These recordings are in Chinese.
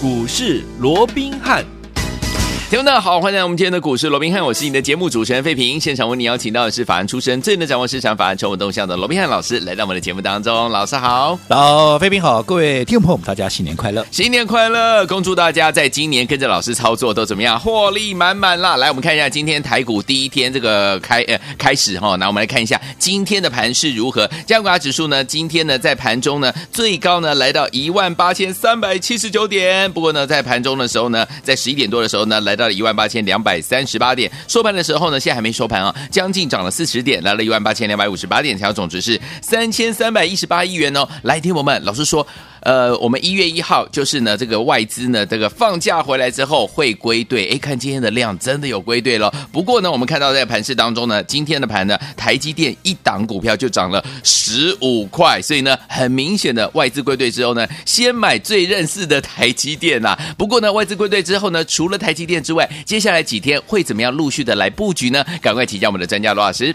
股市罗宾汉。听众们好，欢迎来到我们今天的股市罗宾汉，我是你的节目主持人费平。现场为你邀请到的是法案出身、最能掌握市场法案筹码动向的罗宾汉老师，来到我们的节目当中。老师好，老费平好，各位听众朋友们，大家新年快乐，新年快乐！恭祝大家在今年跟着老师操作都怎么样，获利满满啦！来，我们看一下今天台股第一天这个开呃开始哈，那我们来看一下今天的盘势如何。加权指数呢，今天呢在盘中呢最高呢来到一万八千三百七十九点，不过呢在盘中的时候呢，在十一点多的时候呢来到了一万八千两百三十八点，收盘的时候呢，现在还没收盘啊，将近涨了四十点，来了一万八千两百五十八点，成交总值是三千三百一十八亿元哦。来，听我们老师说，呃，我们一月一号就是呢，这个外资呢，这个放假回来之后会归队。哎，看今天的量真的有归队了。不过呢，我们看到在盘市当中呢，今天的盘呢，台积电一档股票就涨了十五块，所以呢，很明显的外资归队之后呢，先买最认识的台积电呐、啊。不过呢，外资归队之后呢，除了台积电之外，接下来几天会怎么样陆续的来布局呢？赶快请教我们的专家罗老师。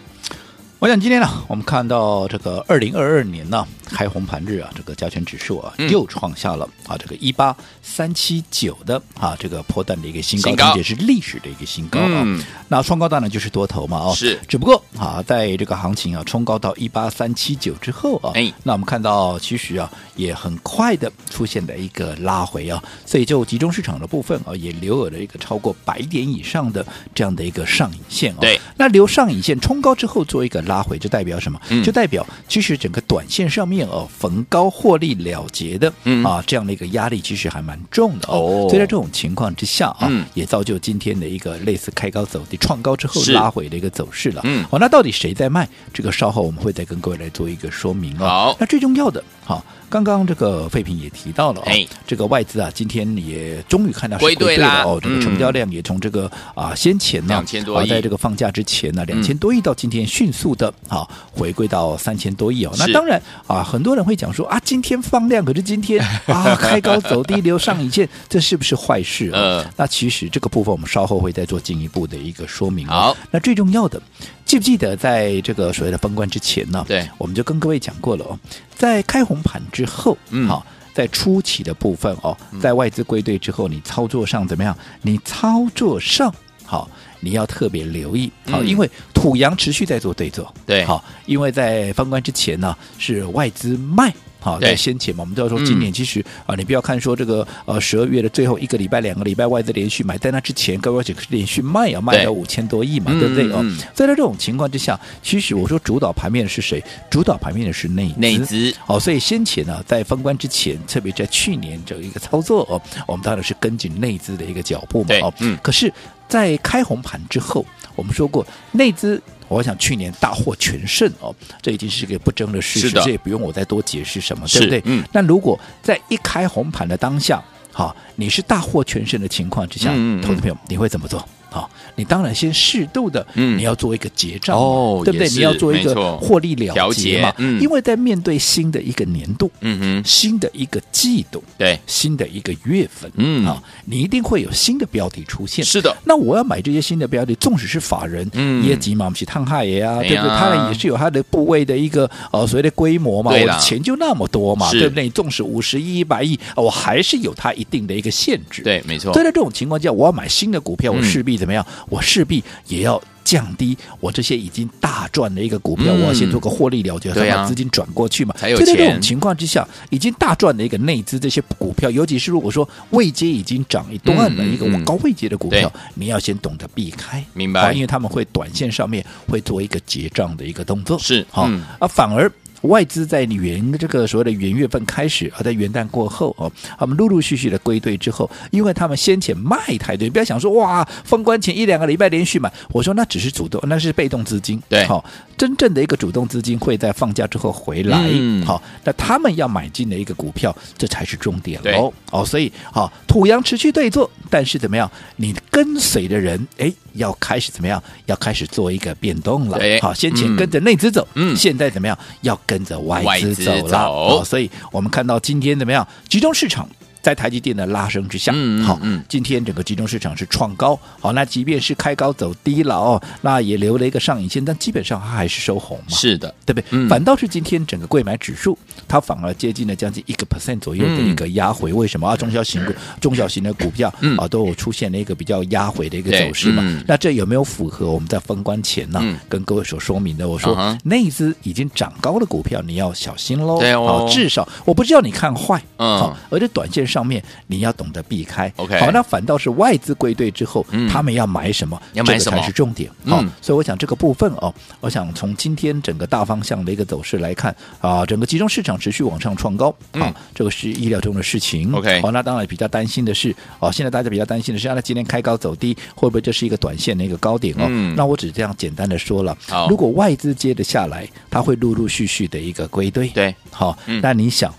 我想今天呢，我们看到这个二零二二年呢，开红盘日啊，这个加权指数啊又创下了啊这个一八三七九的啊这个破蛋的一个新高，并且是历史的一个新高啊。嗯、那创高当然就是多头嘛哦，是。只不过啊，在这个行情啊冲高到一八三七九之后啊，哎，那我们看到其实啊也很快的出现了一个拉回啊，所以就集中市场的部分啊也留有了一个超过百点以上的这样的一个上影线啊。对，那留上影线冲高之后做一个拉。拉回就代表什么？就代表其实整个短线上面哦，逢高获利了结的啊，这样的一个压力其实还蛮重的哦。所以在这种情况之下啊，也造就今天的一个类似开高走低、创高之后拉回的一个走势了。嗯，好，那到底谁在卖？这个稍后我们会再跟各位来做一个说明哦。好，那最重要的，好。刚刚这个废品也提到了，哎，这个外资啊，今天也终于看到归队了哦，这个成交量也从这个啊先前呢两千多亿，在这个放假之前呢两千多亿到今天迅速的啊回归到三千多亿哦。那当然啊，很多人会讲说啊，今天放量，可是今天 啊开高走低留上影线，这是不是坏事啊？那其实这个部分我们稍后会再做进一步的一个说明。好，那最重要的。记不记得在这个所谓的封关之前呢？对，我们就跟各位讲过了哦，在开红盘之后，嗯，好，在初期的部分哦，在外资归队之后，你操作上怎么样？你操作上好，你要特别留意。好，因为土洋持续在做对做，对，好，因为在封关之前呢，是外资卖。好，在先前嘛，我们都要说今年其实、嗯、啊，你不要看说这个呃十二月的最后一个礼拜、两个礼拜外资连续买，在那之前各位只是连续卖啊，卖了五千多亿嘛，对，对不对哦？在这种情况之下，其实我说主导盘面的是谁？主导盘面的是内资。内资。哦，所以先前呢，在封关之前，特别在去年这一个操作哦，我们当然是跟紧内资的一个脚步嘛。哦，嗯。可是，在开红盘之后，我们说过内资。我想去年大获全胜哦，这已经是一个不争的事实，这也不用我再多解释什么，对不对？嗯。那如果在一开红盘的当下，好，你是大获全胜的情况之下，嗯嗯嗯，投资朋友你会怎么做？好，你当然先适度的，嗯你要做一个结账，哦，对不对？你要做一个获利了结嘛，嗯因为在面对新的一个年度，嗯哼，新的一个季度，对，新的一个月份，嗯，啊，你一定会有新的标的出现。是的，那我要买这些新的标的，纵使是法人，嗯，也急嘛，我们去探害也啊，对不对？他也是有他的部位的一个呃所谓的规模嘛，我的钱就那么多嘛，对不对？纵使五十亿、一百亿，我还是有它一定的一个限制。对，没错。所以在这种情况下，我要买新的股票，我势必。怎么样？我势必也要降低我这些已经大赚的一个股票，嗯、我要先做个获利了结，再把资金转过去嘛。才有钱。在这种情况之下，已经大赚的一个内资这些股票，尤其是如果说未接已经涨一段了一个高位接的股票，嗯嗯、你要先懂得避开，明白？因为他们会短线上面会做一个结账的一个动作，是好、嗯、啊，反而。外资在元这个所谓的元月份开始，啊在元旦过后哦，他们陆陆续续的归队之后，因为他们先前卖太多，不要想说哇，封关前一两个礼拜连续买，我说那只是主动，那是被动资金，对，好，真正的一个主动资金会在放假之后回来，嗯、好，那他们要买进的一个股票，这才是重点喽，哦，所以好，土洋持续对坐，但是怎么样，你跟随的人，哎，要开始怎么样，要开始做一个变动了，好，先前跟着内资走，嗯，现在怎么样，要跟。跟着外资走了，走。哦，所以我们看到今天怎么样？集中市场在台积电的拉升之下，嗯好，嗯今天整个集中市场是创高，好，那即便是开高走低了哦，那也留了一个上影线，但基本上它还是收红嘛，是的，对不对？嗯反倒是今天整个贵买指数，它反而接近了将近一个 percent 左右的一个压回，为什么啊？中小型股、中小型的股票嗯啊，都有出现了一个比较压回的一个走势嘛嗯？那这有没有符合我们在封关前呢嗯跟各位所说明的？我说那一只已经涨高的股票，你要小心喽。对哦好至少我不知道你看坏，嗯好，而且短线上面你要懂得避开。OK 好，那反倒是外资归队之后嗯，他们要买什么？要买什么这个才是重点。嗯好，所以我想这个部分哦，我想从今天整个大方向的一个走势来看啊，整个集中市场持续往上创高，啊、嗯这个是意料中的事情。OK 好，那当然比较担心的是，哦，现在大家比较担心的是，啊那今天开高走低，会不会这是一个短线的一个高点哦？嗯那我只这样简单的说了，如果外资接着下来，它会陆陆续续的一个归队。对，好，嗯那你想，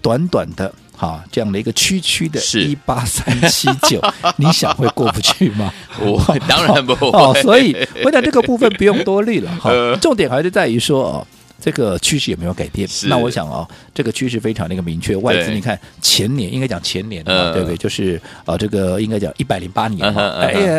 短短的。哈，这样的一个区区的是一八三七九，你想会过不去吗？我当然不会哦，所以我想这个部分不用多虑了哈呃。重点还是在于说哦。这个趋势有没有改变？那我想哦，这个趋势非常的一个明确。外资你看前年应该讲前年嘛，呃对不对？就是呃，这个应该讲一百零八年嘛，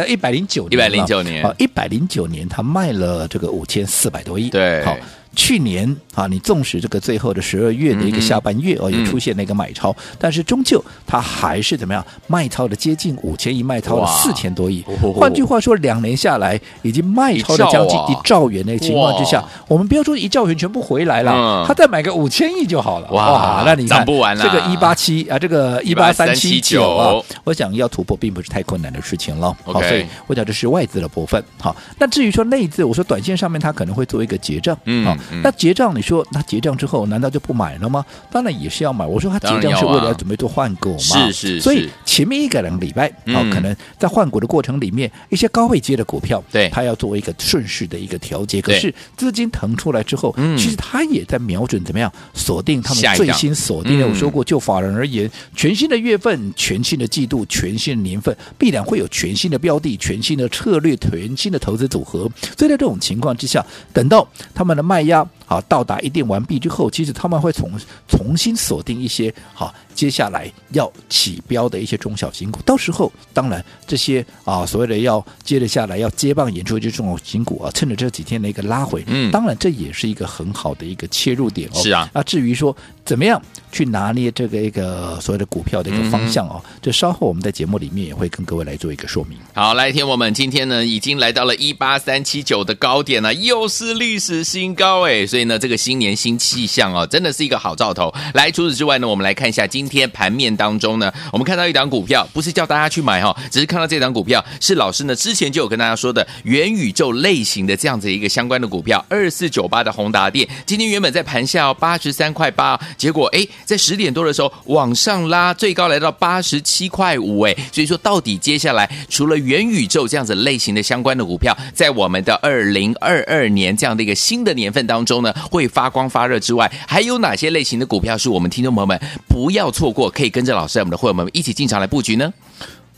一百零九年一百零九年啊，一百零九年他卖了这个五千四百多亿，对好。去年啊，你纵使这个最后的十二月的一个下半月哦，嗯。也出现了一个买超，但是终究它还是怎么样卖超的接近五千亿，卖超了哇。四千多亿。哦。换句话说，两年下来已经卖超了将近一兆元的情况之下，我们不要说一兆元全部回来了嗯，他再买个五千亿就好了。哇那你看不完啦。这个一八七啊，这个一八三七九啊18379，我想要突破并不是太困难的事情了。好，OK。所以我讲这是外资的部分。好，那至于说内资，我说短线上面它可能会做一个结账。嗯好嗯，那结账你说他结账之后难道就不买了吗？当然也是要买。我说他结账是为了要准备做换股嘛。是是所以前面一个两个礼拜，好、嗯可能在换股的过程里面，一些高位接的股票，对它要做一个顺势的一个调节。可是资金腾出来之后，嗯其实他也在瞄准怎么样锁定他们最新锁定的。嗯我说过，就法人而言，全新的月份、全新的季度、全新的年份，必然会有全新的标的、全新的策略、全新的投资组合。所以在这种情况之下，等到他们的卖压好到达一定完毕之后，其实他们会重重新锁定一些好接下来要起标的一些中小型股。到时候，当然这些啊所谓的要接着下来要接棒演出这些中小型股啊，趁着这几天的一个拉回，嗯当然这也是一个很好的一个切入点哦。是啊那至于说怎么样去拿捏这个一个所谓的股票的一个方向哦，这稍后我们在节目里面也会跟各位来做一个说明。好，来听我们今天呢，已经来到了一八三七九的高点了，又是历史新高哎，所以呢，这个新年新气象哦，真的是一个好兆头。来，除此之外呢，我们来看一下今天盘面当中呢，我们看到一档股票，不是叫大家去买哈、哦，只是看到这档股票是老师呢之前就有跟大家说的元宇宙类型的这样子一个相关的股票，二四九八的宏达电，今天原本在盘下八十三块八，结果哎在十点多的时候往上拉，最高来到八十七块五哎，所以说到底接下来除了元宇宙这样子类型的相关的股票，在我们的二零二二年这样的一个新的年份当中呢，会发光发热之外，还有哪些类型的股票是我们听众朋友们不要错错过，可以跟着老师我们的会员们一起进场来布局呢？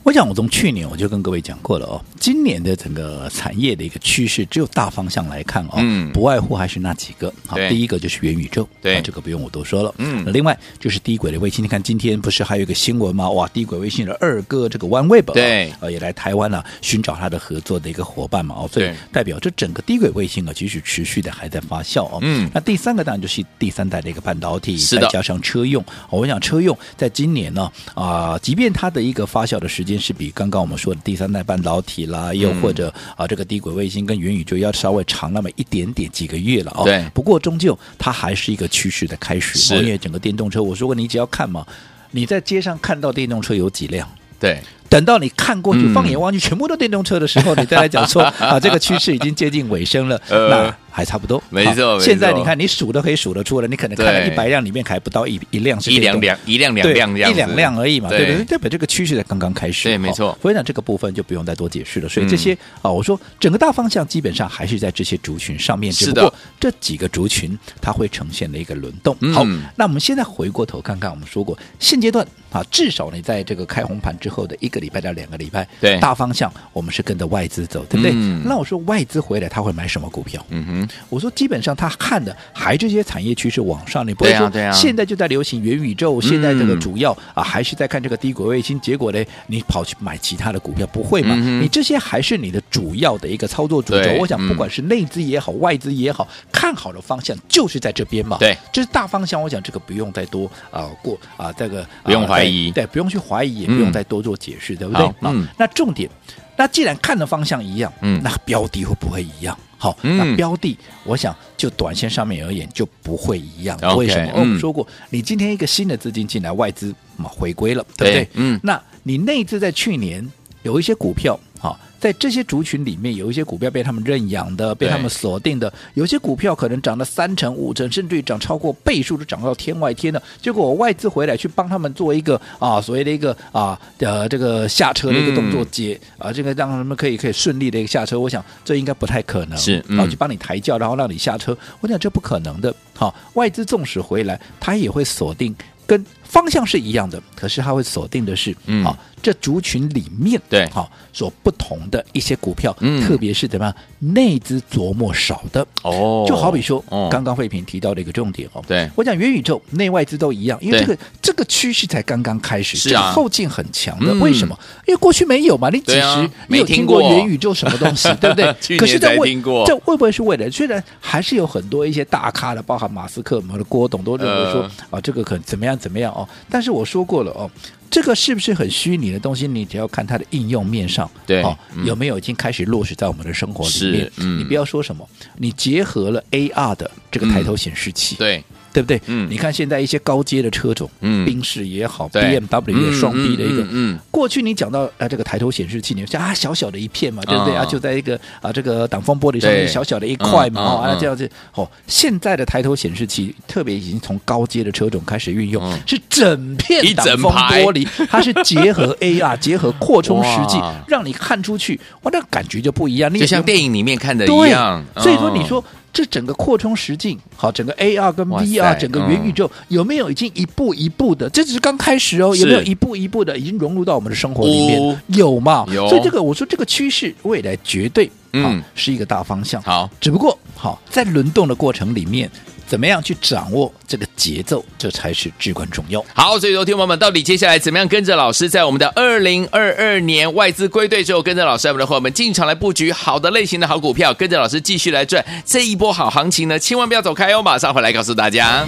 我想，我从去年我就跟各位讲过了哦，今年的整个产业的一个趋势，只有大方向来看哦，嗯不外乎还是那几个。好，第一个就是元宇宙，对啊这个不用我多说了。嗯那另外就是低轨的卫星，你看今天不是还有一个新闻吗？哇，低轨卫星的二哥这个 OneWeb 啊对呃，也来台湾了、寻找他的合作的一个伙伴嘛哦，所以对代表这整个低轨卫星啊，其实持续的还在发酵哦。嗯那第三个当然就是第三代的一个半导体，再加上车用，哦我想车用在今年呢啊、即便它的一个发酵的时间是比刚刚我们说的第三代半导体啦，又或者啊这个低轨卫星跟元宇宙要稍微长那么一点点几个月了哦。对不过终究它还是一个趋势的开始，是哦因为整个电动车，我说过你只要看嘛，你在街上看到电动车有几辆？对，等到你看过去，嗯放眼望去，全部都电动车的时候，你再来讲说 啊，这个趋势已经接近尾声了，呃那还差不多。没错现在你看，你数都可以数得出来，你可能看到对一百辆里面还不到一一辆是一两两一辆两对辆一两辆而已嘛，对对不对？代表这个趋势才刚刚开始。对没错好所以呢，这个部分就不用再多解释了。所以嗯这些啊，我说整个大方向基本上还是在这些族群上面，是的只不过这几个族群它会呈现的一个轮动。嗯好，那我们现在回过头看看，我们说过现阶段啊，至少你在这个开红盘之后的一个礼拜到两个礼拜，对，大方向我们是跟着外资走，对不对？嗯、那我说外资回来他会买什么股票？嗯哼，我说基本上他看的还这些产业趋势往上，你不会说现在就在流行元宇宙，现在这个主要啊还是在看这个低轨卫星，结果呢你跑去买其他的股票不会嘛？嗯、你这些还是你的主要的一个操作主轴。我想不管是内资也好，外资也好，看好的方向就是在这边嘛。对，这是大方向。我想这个不用再多啊过啊这个不用怀疑，对，不用去怀疑，也不用再多做解释，对不对？嗯，那重点，那既然看的方向一样，嗯，那标的会不会一样？好，那标的，我想就短线上面而言就不会一样。为什么？我们说过，你今天一个新的资金进来，外资嘛回归了，对不对？嗯，那你内资在去年有一些股票，好。在这些族群里面，有一些股票被他们认养的，被他们锁定的，有些股票可能涨了三成、五成，甚至于涨超过倍数，都涨到天外天了。结果我外资回来去帮他们做一个啊，所谓的一个啊呃这个下车的一个动作解，解、嗯、啊这个让他们可以可以顺利的一个下车。我想这应该不太可能，是，然后去帮你抬轿，然后让你下车。我想这不可能的。好、啊，外资纵使回来，他也会锁定跟方向是一样的，可是他会锁定的是，嗯，好、啊。这族群里面，对，好，所不同的一些股票，嗯，特别是怎么样内资琢磨少的。哦，就好比说，刚刚慧平提到的一个重点哦，对。我讲元宇宙内外资都一样，因为这个这个趋势才刚刚开始，是啊，后劲很强的，为什么？因为过去没有嘛，你几时没有听过元宇宙什么东西，对不对？可是在未这会不会是未来？虽然还是有很多一些大咖的，包含马斯克、我们的郭董都认为说啊，这个可怎么样怎么样哦，但是我说过了哦。这个是不是很虚拟的东西？你只要看它的应用面上，对，哦，有没有已经开始落实在我们的生活里面？嗯，你不要说什么，你结合了 AR 的这个抬头显示器，嗯、对。对不对？嗯，你看现在一些高阶的车种，嗯，宾士也好，BMW 也双 B 的一个，嗯，过去你讲到啊这个抬头显示器，你想啊小小的一片嘛，对不对？啊？就在一个啊这个挡风玻璃上面小小的一块嘛，啊这样子。哦。现在的抬头显示器特别已经从高阶的车种开始运用，是整片挡风玻璃，它是结合 AR 结合扩充实际，让你看出去，哇，那感觉就不一样，就像电影里面看的一样。所以说你说。这整个扩充实境，好，整个 AR 跟 VR，整个元宇宙、嗯、有没有已经一步一步的？这只是刚开始哦，有没有一步一步的已经融入到我们的生活里面？哦、有嘛？有。所以这个我说这个趋势未来绝对嗯是一个大方向。好，只不过好在轮动的过程里面。怎么样去掌握这个节奏，这才是至关重要。好，所以说，听朋友们，到底接下来怎么样跟着老师，在我们的二零二二年外资归队之后，跟着老师，我们的伙伴们进场来布局好的类型的好股票，跟着老师继续来赚这一波好行情呢？千万不要走开哦，马上回来告诉大家。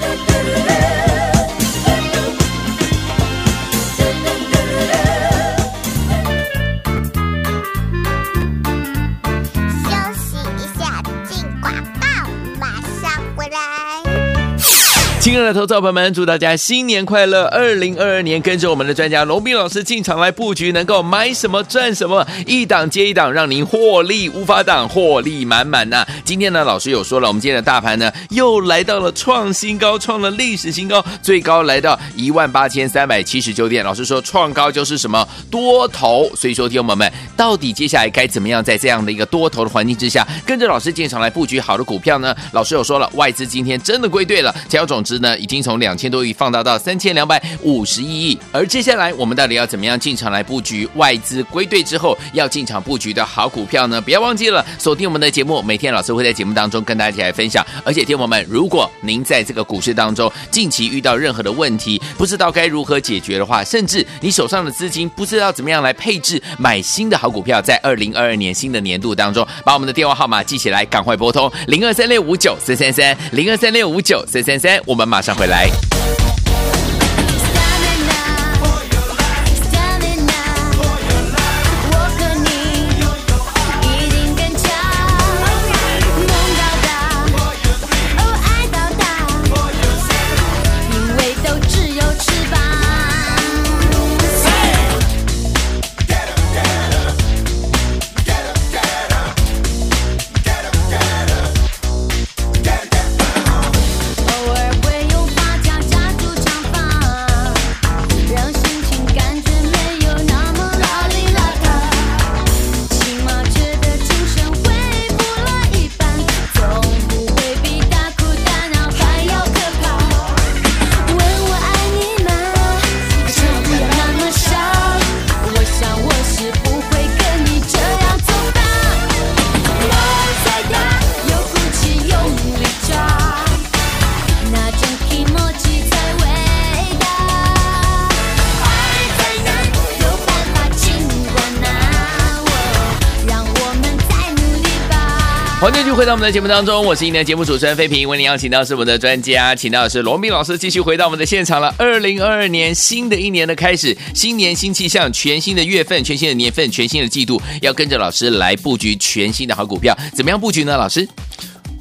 亲爱的投资者朋友们，祝大家新年快乐！二零二二年，跟着我们的专家龙斌老师进场来布局，能够买什么赚什么，一档接一档，让您获利无法挡，获利满满呐！今天呢，老师有说了，我们今天的大盘呢，又来到了创新高，创了历史新高，最高来到一万八千三百七十九点。老师说，创高就是什么多头，所以说，听众朋友们，到底接下来该怎么样，在这样的一个多头的环境之下，跟着老师进场来布局好的股票呢？老师有说了，外资今天真的归队了，只要总值。呢，已经从两千多亿放大到三千两百五十一亿，而接下来我们到底要怎么样进场来布局外资归队之后要进场布局的好股票呢？不要忘记了锁定我们的节目，每天老师会在节目当中跟大家一起来分享。而且，听友们，如果您在这个股市当中近期遇到任何的问题，不知道该如何解决的话，甚至你手上的资金不知道怎么样来配置买新的好股票，在二零二二年新的年度当中，把我们的电话号码记起来，赶快拨通零二三六五九三三三零二三六五九三三三，我们。马上回来。我们的节目当中，我是一年的节目主持人费平，为您邀请到是我们的专家，请到的是罗密老师，继续回到我们的现场了。二零二二年新的一年的开始，新年新气象，全新的月份，全新的年份，全新的季度，要跟着老师来布局全新的好股票，怎么样布局呢？老师？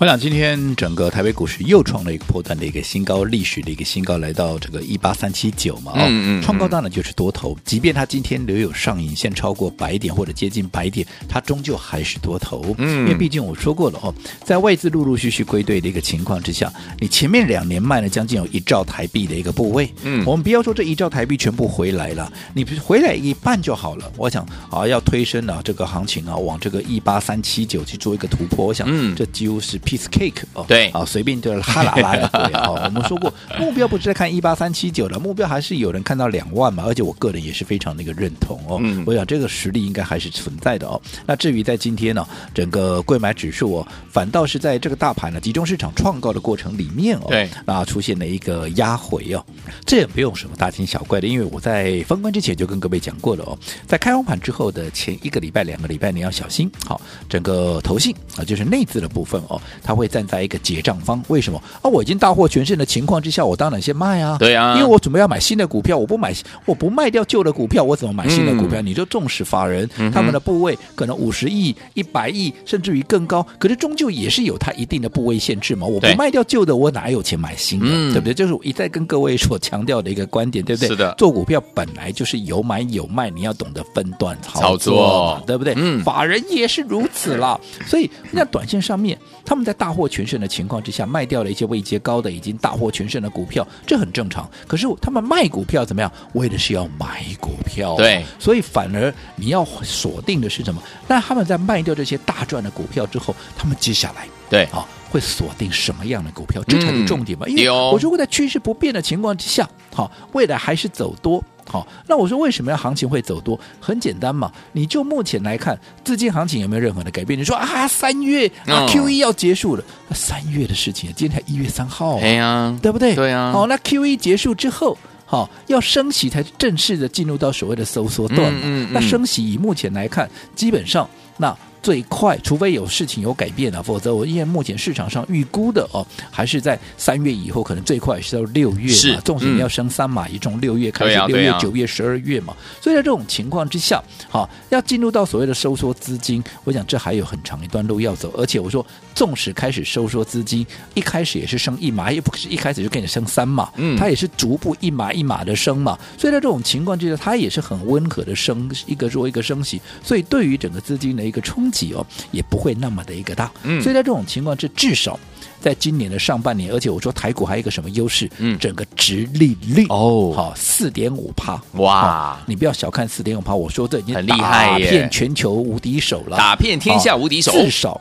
我想今天整个台北股市又创了一个波段的一个新高，历史的一个新高，来到这个一八三七九嘛，哦，嗯嗯，创高当然就是多头，即便它今天留有上影线超过百点或者接近百点，它终究还是多头，嗯，因为毕竟我说过了哦，在外资陆陆续续归队的一个情况之下，你前面两年卖了将近有一兆台币的一个部位，嗯，我们不要说这一兆台币全部回来了，你回来一半就好了，我想啊，要推升啊这个行情啊，往这个一八三七九去做一个突破，我想，嗯，这几乎是。Cake 哦，对，啊，随便就是哈啦啦的哦。我们说过，目标不是在看一八三七九的，目标还是有人看到两万嘛。而且我个人也是非常的一个认同哦。嗯、我想这个实力应该还是存在的哦。那至于在今天呢、哦，整个贵买指数哦，反倒是在这个大盘呢集中市场创高的过程里面哦，对，那出现了一个压回哦。这也不用什么大惊小怪的，因为我在封关之前就跟各位讲过了哦，在开红盘之后的前一个礼拜、两个礼拜，你要小心。好，整个投信啊，就是内资的部分哦。他会站在一个结账方，为什么啊？我已经大获全胜的情况之下，我当然先卖啊。对啊，因为我准备要买新的股票，我不买，我不卖掉旧的股票，我怎么买新的股票？嗯、你就重视法人、嗯、他们的部位可能五十亿、一百亿，甚至于更高，可是终究也是有它一定的部位限制嘛。我不卖掉旧的，我哪有钱买新的？对，对不对？就是我一再跟各位所强调的一个观点，对不对？是的，做股票本来就是有买有卖，你要懂得分段操作，操作对不对？嗯，法人也是如此啦。所以那短线上面，他们在大获全胜的情况之下，卖掉了一些位阶高的、已经大获全胜的股票，这很正常。可是他们卖股票怎么样？为的是要买股票，对。所以反而你要锁定的是什么？那他们在卖掉这些大赚的股票之后，他们接下来对啊会锁定什么样的股票？这才是重点嘛。因为我如果在趋势不变的情况之下，好，未来还是走多。好，那我说为什么要行情会走多？很简单嘛，你就目前来看，资金行情有没有任何的改变？你说啊，三月啊，QE 要结束了，那三月的事情，今天才一月三号，对呀，对不对？对呀。好，那 QE 结束之后，好，要升息才正式的进入到所谓的收缩段嘛。嗯嗯。那升息以目前来看，基本上那。最快，除非有事情有改变啊，否则我因为目前市场上预估的哦，还是在三月以后，可能最快是到六月嘛。是，纵使你要升三码，也从六月开始，六月、九月、十二月嘛。所以在这种情况之下，好，要进入到所谓的收缩资金，我想这还有很长一段路要走。而且我说，纵使开始收缩资金，一开始也是升一码，也不是一开始就给你升三码，嗯，它也是逐步一码一码的升嘛。所以在这种情况之下，它也是很温和的升，一个弱一个升息。所以对于整个资金的一个冲哦，也不会那么的一个大，嗯，所以在这种情况，这至少。在今年的上半年，而且我说台股还有一个什么优势？嗯，整个直利率哦，好四点五帕，哇！你不要小看四点五帕，我说这已经很厉害，打遍全球无敌手了，打遍天下无敌手，至少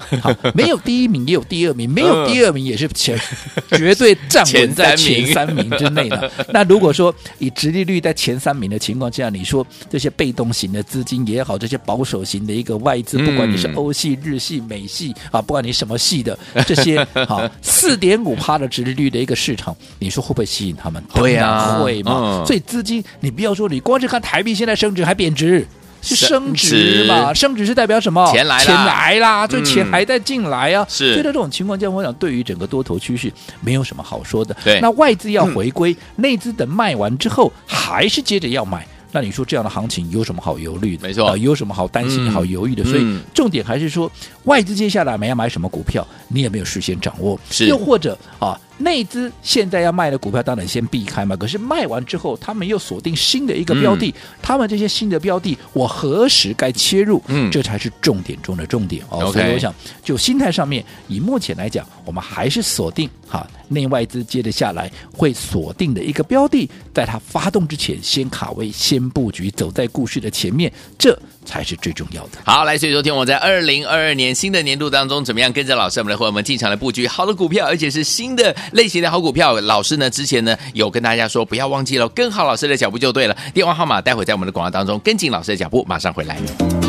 没有第一名也有第二名，没有第二名也是前 绝对站稳在前三名之内的。那如果说以直利率在前三名的情况下，你说这些被动型的资金也好，这些保守型的一个外资，不管你是欧系、日系、美系啊，不管你什么系的这些好。四点五趴的殖利率的一个市场，你说会不会吸引他们？对呀，会嘛？嗯、所以资金，你不要说你光是看台币现在升值还贬值，是升值嘛？升值是代表什么？钱来了，钱来啦，这钱还在进来啊！所以在这种情况下，我想对于整个多头趋势没有什么好说的。对，那外资要回归，嗯、内资等卖完之后，还是接着要买。那你说这样的行情有什么好忧虑的？没错、呃，有什么好担心、嗯、好犹豫的？所以重点还是说，外资接下来买要买什么股票，你也没有事先掌握。是，又或者啊。内资现在要卖的股票，当然先避开嘛。可是卖完之后，他们又锁定新的一个标的。嗯、他们这些新的标的，我何时该切入？嗯，这才是重点中的重点哦。所以我想，就心态上面，以目前来讲，我们还是锁定哈内外资接着下来会锁定的一个标的，在它发动之前，先卡位、先布局，走在故事的前面。这。才是最重要的。好，来，所以昨天我在二零二二年新的年度当中，怎么样跟着老师我们的伙伴们进场来布局好的股票，而且是新的类型的好股票。老师呢之前呢有跟大家说，不要忘记了跟好老师的脚步就对了。电话号码待会在我们的广告当中跟紧老师的脚步，马上回来。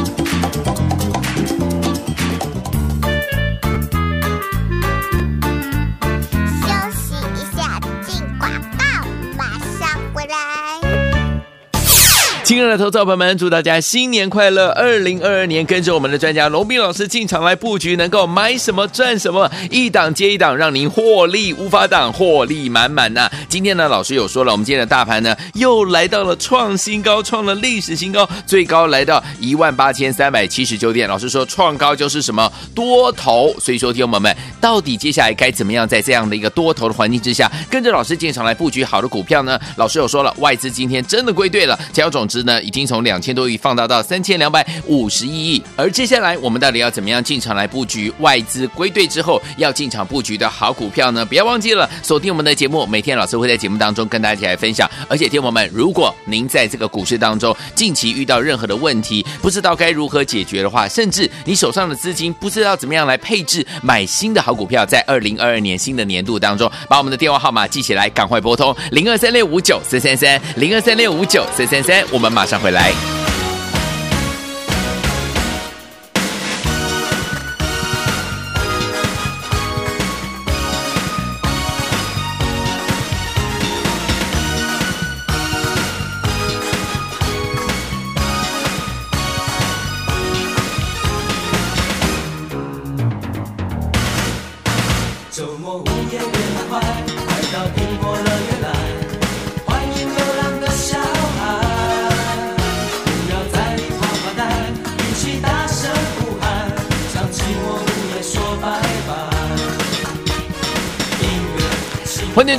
亲爱的投资者朋友们，祝大家新年快乐！二零二二年，跟着我们的专家龙斌老师进场来布局，能够买什么赚什么，一档接一档，让您获利无法挡，获利满满呐！今天呢，老师有说了，我们今天的大盘呢，又来到了创新高，创了历史新高，最高来到一万八千三百七十九点。老师说，创高就是什么多头，所以说，听众友们，到底接下来该怎么样，在这样的一个多头的环境之下，跟着老师进场来布局好的股票呢？老师有说了，外资今天真的归队了，成交总值呢，已经从两千多亿放大到三千两百五十一亿。而接下来我们到底要怎么样进场来布局外资归队之后要进场布局的好股票呢？不要忘记了锁定我们的节目，每天老师会在节目当中跟大家一起来分享。而且，听众朋友们，如果您在这个股市当中近期遇到任何的问题，不知道该如何解决的话，甚至你手上的资金不知道怎么样来配置买新的好股票，在二零二二年新的年度当中，把我们的电话号码记起来，赶快拨通零二三六五九四三三零二三六五九四三三，我们马上回来。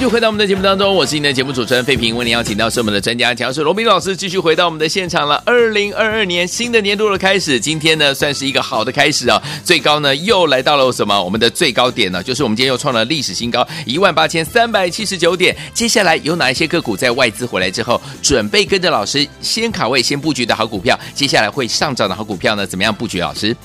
续回到我们的节目当中，我是您的节目主持人费平，为您邀请到是我们的专家讲师罗宾老师，继续回到我们的现场了。二零二二年新的年度的开始，今天呢算是一个好的开始啊，最高呢又来到了什么？我们的最高点呢，就是我们今天又创了历史新高一万八千三百七十九点。接下来有哪一些个股在外资回来之后，准备跟着老师先卡位、先布局的好股票？接下来会上涨的好股票呢？怎么样布局？老师？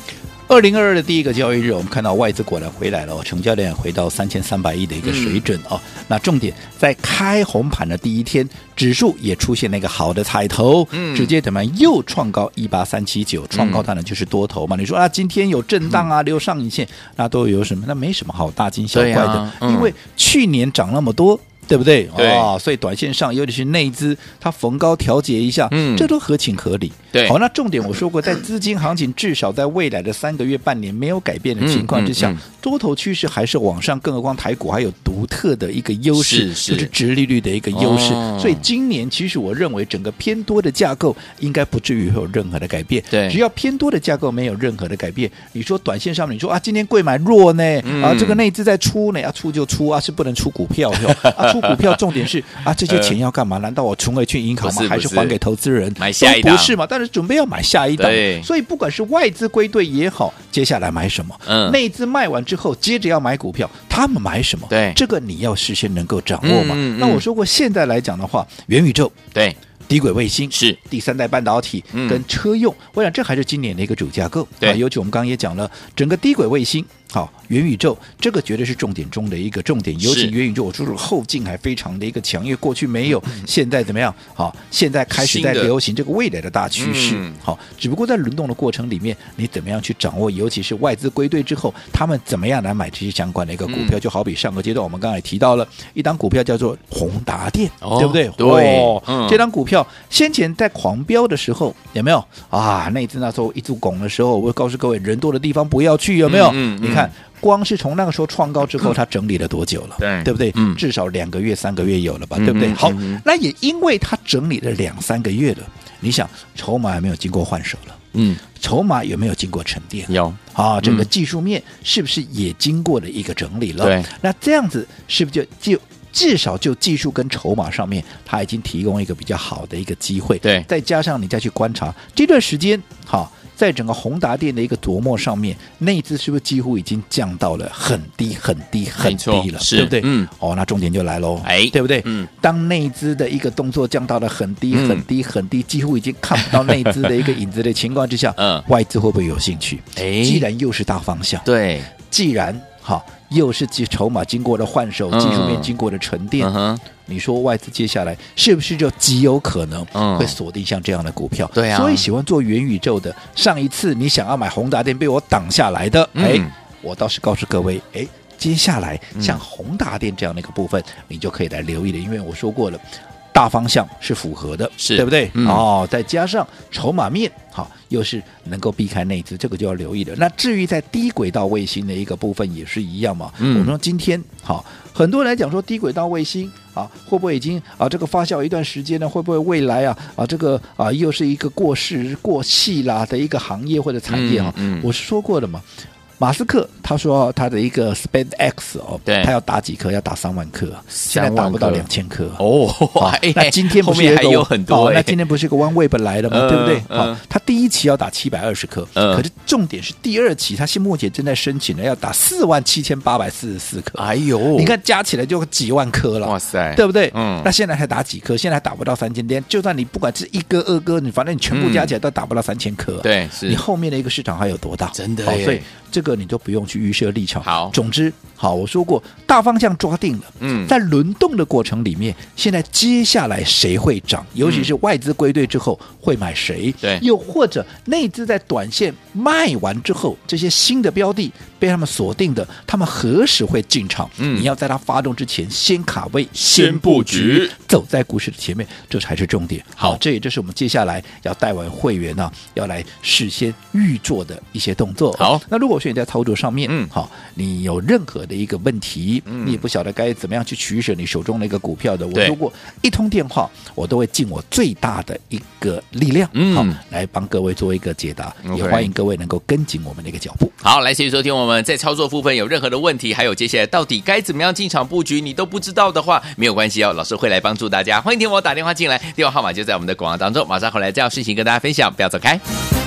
二零二二的第一个交易日，我们看到外资果然回来了，成交量回到三千三百亿的一个水准哦。嗯、那重点在开红盘的第一天，指数也出现了一个好的彩头，嗯，直接怎么样又创高一八三七九，创高当然就是多头嘛。嗯、你说啊，今天有震荡啊，留上影线，那都有什么？那没什么好大惊小怪的，因为去年涨那么多。对不对？对哦，所以短线上，尤其是内资，它逢高调节一下，嗯，这都合情合理。对，好，那重点我说过，在资金行情至少在未来的三个月、半年没有改变的情况之下，嗯嗯嗯、多头趋势还是往上。更何况台股还有独特的一个优势，是是就是殖利率的一个优势。哦、所以今年其实我认为整个偏多的架构应该不至于会有任何的改变。对，只要偏多的架构没有任何的改变，你说短线上面，你说啊，今天贵买弱呢，嗯、啊，这个内资在出呢，要、啊、出就出啊，是不能出股票，啊，出股票重点是。啊，这些钱要干嘛？难道我存回去银行吗？还是还给投资人？买下一档？不是嘛？但是准备要买下一档。所以不管是外资归队也好，接下来买什么？嗯，内资卖完之后，接着要买股票，他们买什么？对，这个你要事先能够掌握嘛。那我说过，现在来讲的话，元宇宙对。低轨卫星是第三代半导体跟车用，嗯、我想这还是今年的一个主架构。对，尤其我们刚刚也讲了，整个低轨卫星，好，元宇宙这个绝对是重点中的一个重点。尤其元宇宙，我说说后劲还非常的一个强，因为过去没有，嗯、现在怎么样？好，现在开始在流行这个未来的大趋势。嗯、好，只不过在轮动的过程里面，你怎么样去掌握？尤其是外资归队之后，他们怎么样来买这些相关的一个股票？嗯、就好比上个阶段我们刚才也提到了一档股票叫做宏达电，哦、对不对？对，哦嗯、这档股票。先前在狂飙的时候有没有啊？那一次那时候一组拱的时候，我会告诉各位，人多的地方不要去，有没有？嗯嗯、你看，光是从那个时候创高之后，它整理了多久了？对，对不对？嗯、至少两个月、三个月有了吧？嗯、对不对？好，那也因为它整理了两三个月了，你想，筹码还没有经过换手了？嗯，筹码有没有经过沉淀？有啊，整个技术面是不是也经过了一个整理了？对，那这样子是不是就就？至少就技术跟筹码上面，它已经提供一个比较好的一个机会。对，再加上你再去观察这段时间，好，在整个宏达电的一个琢磨上面，内资是不是几乎已经降到了很低很低很低了？是对不对？嗯。哦，那重点就来喽，哎，对不对？嗯。当内资的一个动作降到了很低很低很低，几乎已经看不到内资的一个影子的情况之下，嗯，外资会不会有兴趣？哎，既然又是大方向，对，既然好。又是筹筹码经过了换手，技术面经过了沉淀。你说外资接下来是不是就极有可能会锁定像这样的股票？对啊、嗯，所以喜欢做元宇宙的，上一次你想要买宏达电被我挡下来的，哎、嗯，我倒是告诉各位，哎，接下来像宏达电这样的一个部分，你就可以来留意了，因为我说过了。大方向是符合的，是对不对？嗯、哦，再加上筹码面好，又是能够避开内资，这个就要留意的。那至于在低轨道卫星的一个部分也是一样嘛。嗯、我们说今天好，很多人来讲说低轨道卫星啊，会不会已经啊这个发酵一段时间呢？会不会未来啊啊这个啊又是一个过时过气啦的一个行业或者产业啊？我是说过的嘛。马斯克他说他的一个 SpaceX 哦，对，他要打几颗？要打三万颗，现在打不到两千颗哦。那今天不是还有很多？那今天不是个 OneWeb 来了吗？对不对？好，他第一期要打七百二十颗，可是重点是第二期，他现目前正在申请的要打四万七千八百四十四颗。哎呦，你看加起来就几万颗了，哇塞，对不对？嗯，那现在还打几颗？现在还打不到三千天。就算你不管是一颗二颗，你反正你全部加起来都打不到三千颗。对，你后面的一个市场还有多大？真的，所以。这个你都不用去预设立场。好，总之好，我说过大方向抓定了。嗯，在轮动的过程里面，现在接下来谁会涨？尤其是外资归队之后会买谁？对，又或者内资在短线卖完之后，这些新的标的被他们锁定的，他们何时会进场？嗯，你要在它发动之前先卡位、先布局，走在股市的前面，这才是重点。好，这也就是我们接下来要带完会员呢、啊，要来事先预做的一些动作。好，那如果说你在操作上面，嗯，好，你有任何的一个问题，嗯，你也不晓得该怎么样去取舍你手中的一个股票的，我说过一通电话，我都会尽我最大的一个力量，嗯，好，来帮各位做一个解答，也欢迎各位能够跟紧我们的一个脚步。好，来，谢谢收听我们在操作部分有任何的问题，还有接下来到底该怎么样进场布局，你都不知道的话，没有关系哦，老师会来帮助大家。欢迎听我打电话进来，电话号码就在我们的广告当中，马上回来这样事情跟大家分享，不要走开。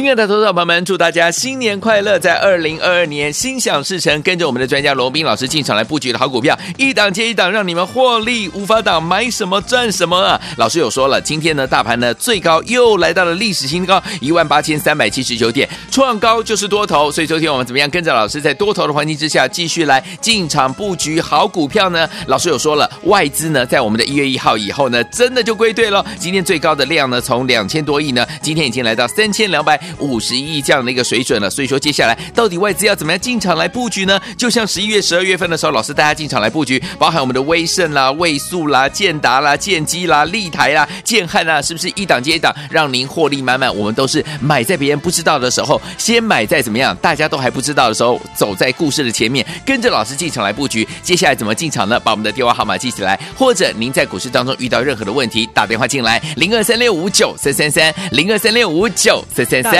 亲爱的投资者朋友们，祝大家新年快乐！在二零二二年心想事成，跟着我们的专家罗宾老师进场来布局的好股票，一档接一档，让你们获利无法挡，买什么赚什么啊！老师有说了，今天呢，大盘呢最高又来到了历史新高，一万八千三百七十九点，创高就是多头。所以昨天我们怎么样跟着老师在多头的环境之下，继续来进场布局好股票呢？老师有说了，外资呢在我们的一月一号以后呢，真的就归队了。今天最高的量呢，从两千多亿呢，今天已经来到三千两百。五十亿这样的一个水准了，所以说接下来到底外资要怎么样进场来布局呢？就像十一月、十二月份的时候，老师带大家进场来布局，包含我们的威盛啦、位速啦、建达啦、建机啦、立台啦、建汉啦，是不是一档接一档，让您获利满满？我们都是买在别人不知道的时候，先买在怎么样？大家都还不知道的时候，走在故事的前面，跟着老师进场来布局。接下来怎么进场呢？把我们的电话号码记起来，或者您在股市当中遇到任何的问题，打电话进来零二三六五九三三三零二三六五九三三三。